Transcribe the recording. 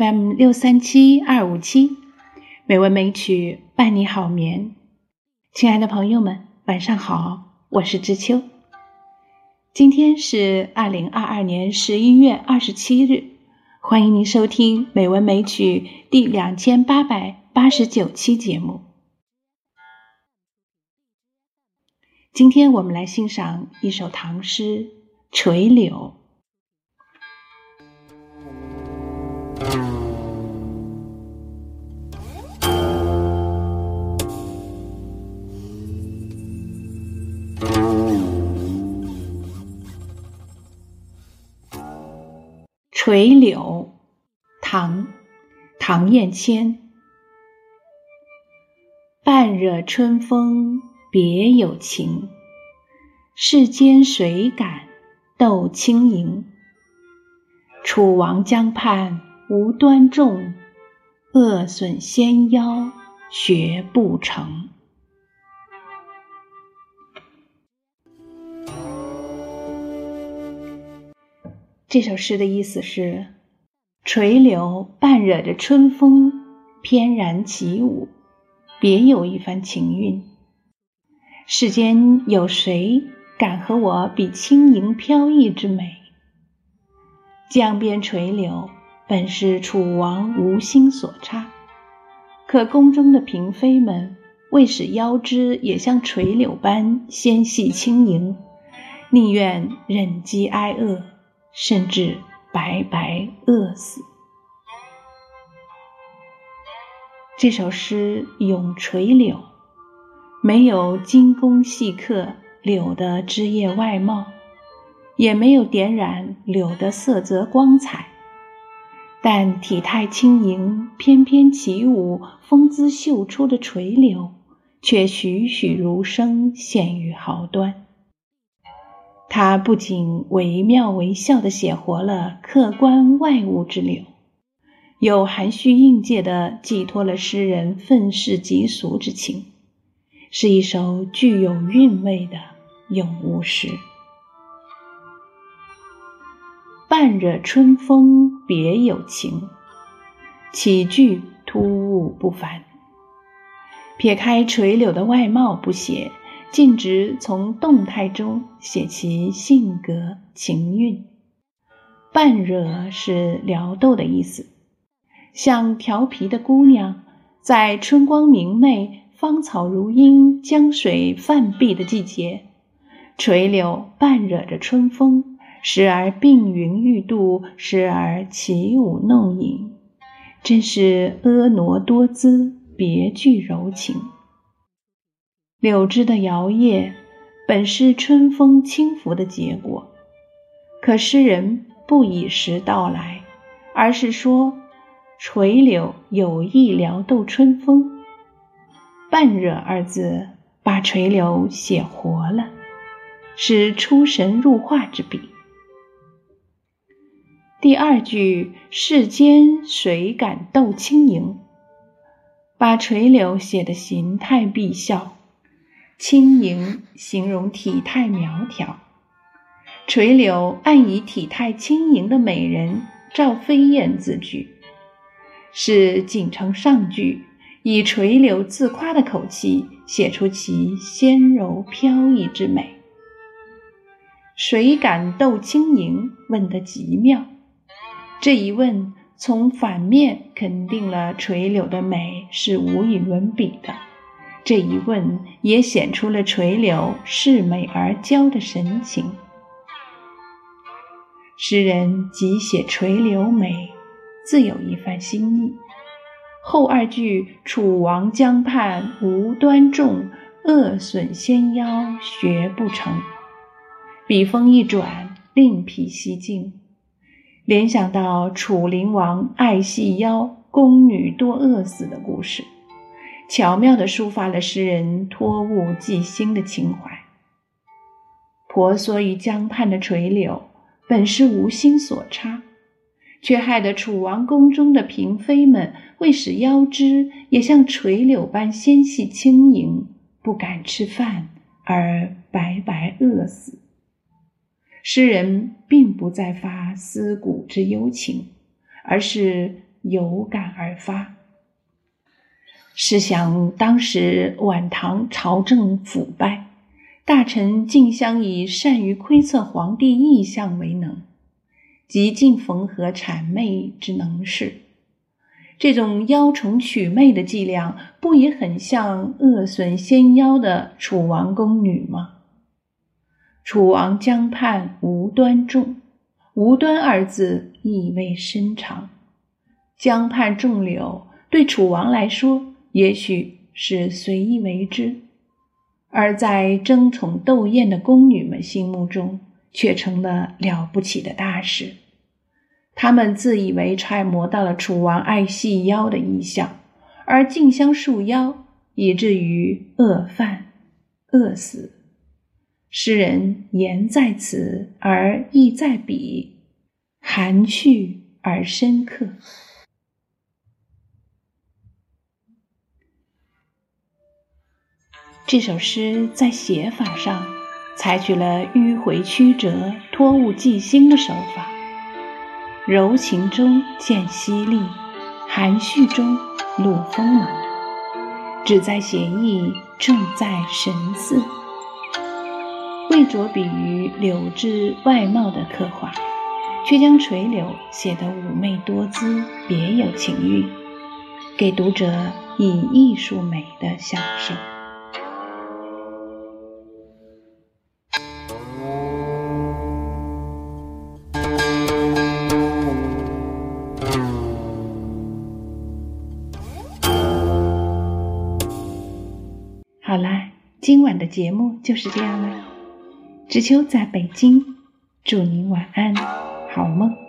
FM 六三七二五七，美文美曲伴你好眠。亲爱的朋友们，晚上好，我是知秋。今天是二零二二年十一月二十七日，欢迎您收听美文美曲第两千八百八十九期节目。今天我们来欣赏一首唐诗《垂柳》。垂柳，唐·唐彦谦。半惹春风别有情，世间谁敢斗轻盈？楚王江畔无端重，恶损纤腰学不成。这首诗的意思是：垂柳伴惹着春风，翩然起舞，别有一番情韵。世间有谁敢和我比轻盈飘逸之美？江边垂柳本是楚王无心所差，可宫中的嫔妃们为使腰肢也像垂柳般纤细轻盈，宁愿忍饥挨饿。甚至白白饿死。这首诗咏垂柳，没有精工细刻柳的枝叶外貌，也没有点染柳的色泽光彩，但体态轻盈、翩翩起舞、风姿秀出的垂柳，却栩栩如生，现于毫端。他不仅惟妙惟肖地写活了客观外物之流，又含蓄应介地寄托了诗人愤世嫉俗之情，是一首具有韵味的咏物诗。半惹春风别有情，起句突兀不凡。撇开垂柳的外貌不写。径直从动态中写其性格情韵，半惹是撩逗的意思，像调皮的姑娘，在春光明媚、芳草如茵、江水泛碧的季节，垂柳半惹着春风，时而并云欲度，时而起舞弄影，真是婀娜多姿，别具柔情。柳枝的摇曳，本是春风轻拂的结果。可诗人不以时到来，而是说垂柳有意撩逗春风。半惹二字把垂柳写活了，是出神入化之笔。第二句“世间谁敢斗轻盈”，把垂柳写的形态毕肖。轻盈形容体态苗条，垂柳暗以体态轻盈的美人赵飞燕自居，是锦城上句以垂柳自夸的口气写出其纤柔飘逸之美。谁敢斗轻盈？问得极妙。这一问从反面肯定了垂柳的美是无与伦比的。这一问也显出了垂柳视美而娇的神情。诗人即写垂柳美，自有一番心意。后二句“楚王江畔无端重，恶损纤腰学不成”，笔锋一转，另辟蹊径，联想到楚灵王爱细腰，宫女多饿死的故事。巧妙地抒发了诗人托物寄心的情怀。婆娑于江畔的垂柳，本是无心所插，却害得楚王宫中的嫔妃们为使腰肢也像垂柳般纤细轻盈，不敢吃饭而白白饿死。诗人并不再发思古之幽情，而是有感而发。试想当时晚唐朝政腐败，大臣竞相以善于窥测皇帝意向为能，极尽缝合谄媚之能事。这种邀宠取媚的伎俩，不也很像恶损仙妖的楚王宫女吗？楚王江畔无端众，无端二字意味深长。江畔众柳，对楚王来说，也许是随意为之；而在争宠斗艳的宫女们心目中，却成了了不起的大事。他们自以为揣摩到了楚王爱细腰的意象，而竞相束腰，以至于饿饭、饿死。诗人言在此而意在彼，含蓄而深刻。这首诗在写法上采取了迂回曲折、托物寄兴的手法。柔情中见犀利，含蓄中露锋芒，旨在写意，重在神似。未着笔于柳枝外貌的刻画，却将垂柳写得妩媚多姿，别有情韵，给读者以艺术美的享受。好啦，今晚的节目就是这样了。知秋在北京，祝您晚安，好梦。